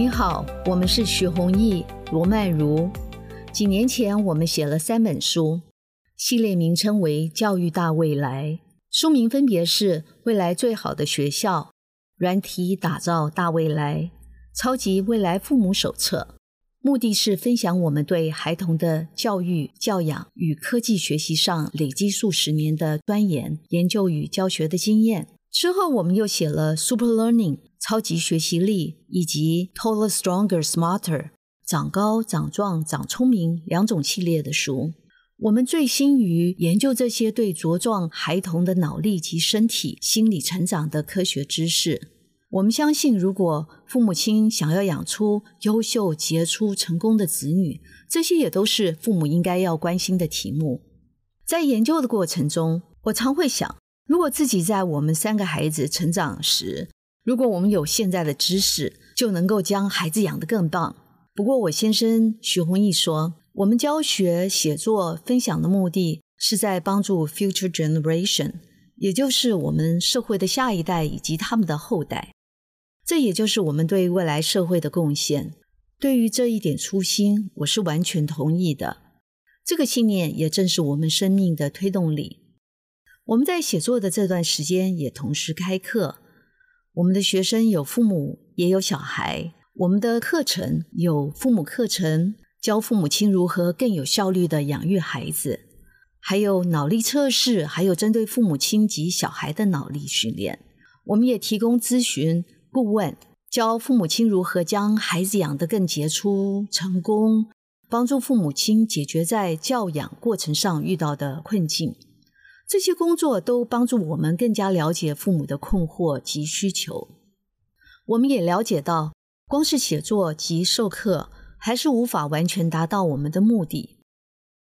你好，我们是许弘毅、罗曼如。几年前，我们写了三本书，系列名称为《教育大未来》，书名分别是《未来最好的学校》、《软体打造大未来》、《超级未来父母手册》。目的是分享我们对孩童的教育、教养与科技学习上累积数十年的钻研、研究与教学的经验。之后，我们又写了《Super Learning》超级学习力以及《Taller, Stronger, Smarter》长高、长壮、长聪明两种系列的书。我们醉心于研究这些对茁壮孩童的脑力及身体、心理成长的科学知识。我们相信，如果父母亲想要养出优秀、杰出、成功的子女，这些也都是父母应该要关心的题目。在研究的过程中，我常会想，如果自己在我们三个孩子成长时，如果我们有现在的知识，就能够将孩子养得更棒。不过，我先生许宏毅说，我们教学、写作、分享的目的是在帮助 future generation，也就是我们社会的下一代以及他们的后代。这也就是我们对未来社会的贡献。对于这一点初心，我是完全同意的。这个信念也正是我们生命的推动力。我们在写作的这段时间也同时开课。我们的学生有父母，也有小孩。我们的课程有父母课程，教父母亲如何更有效率地养育孩子；还有脑力测试，还有针对父母亲及小孩的脑力训练。我们也提供咨询。顾问教父母亲如何将孩子养得更杰出、成功，帮助父母亲解决在教养过程上遇到的困境。这些工作都帮助我们更加了解父母的困惑及需求。我们也了解到，光是写作及授课还是无法完全达到我们的目的。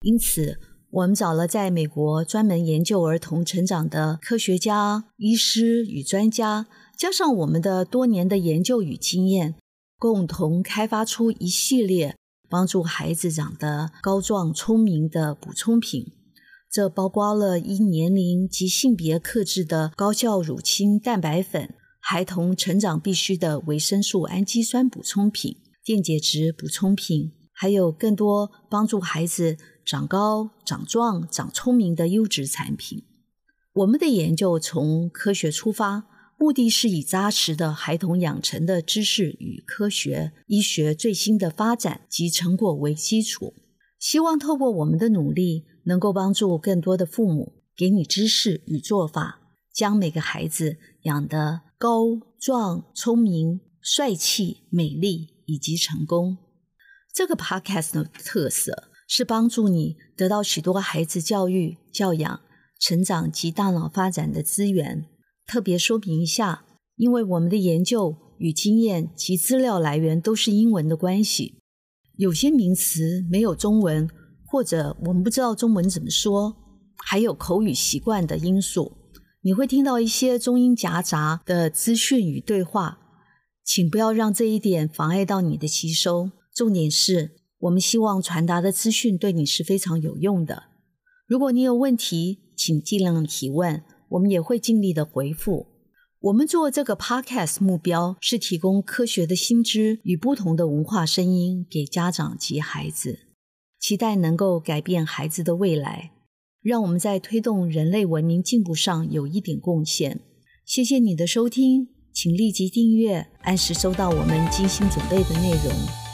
因此，我们找了在美国专门研究儿童成长的科学家、医师与专家。加上我们的多年的研究与经验，共同开发出一系列帮助孩子长得高壮聪明的补充品。这包括了依年龄及性别克制的高效乳清蛋白粉、孩童成长必需的维生素氨基酸补充品、电解质补充品，还有更多帮助孩子长高、长壮、长聪明的优质产品。我们的研究从科学出发。目的是以扎实的孩童养成的知识与科学、医学最新的发展及成果为基础，希望透过我们的努力，能够帮助更多的父母给你知识与做法，将每个孩子养得高壮、聪明、帅气、美丽以及成功。这个 podcast 的特色是帮助你得到许多孩子教育、教养、成长及大脑发展的资源。特别说明一下，因为我们的研究与经验及资料来源都是英文的关系，有些名词没有中文，或者我们不知道中文怎么说，还有口语习惯的因素，你会听到一些中英夹杂的资讯与对话，请不要让这一点妨碍到你的吸收。重点是我们希望传达的资讯对你是非常有用的。如果你有问题，请尽量提问。我们也会尽力的回复。我们做这个 podcast 目标是提供科学的新知与不同的文化声音给家长及孩子，期待能够改变孩子的未来，让我们在推动人类文明进步上有一点贡献。谢谢你的收听，请立即订阅，按时收到我们精心准备的内容。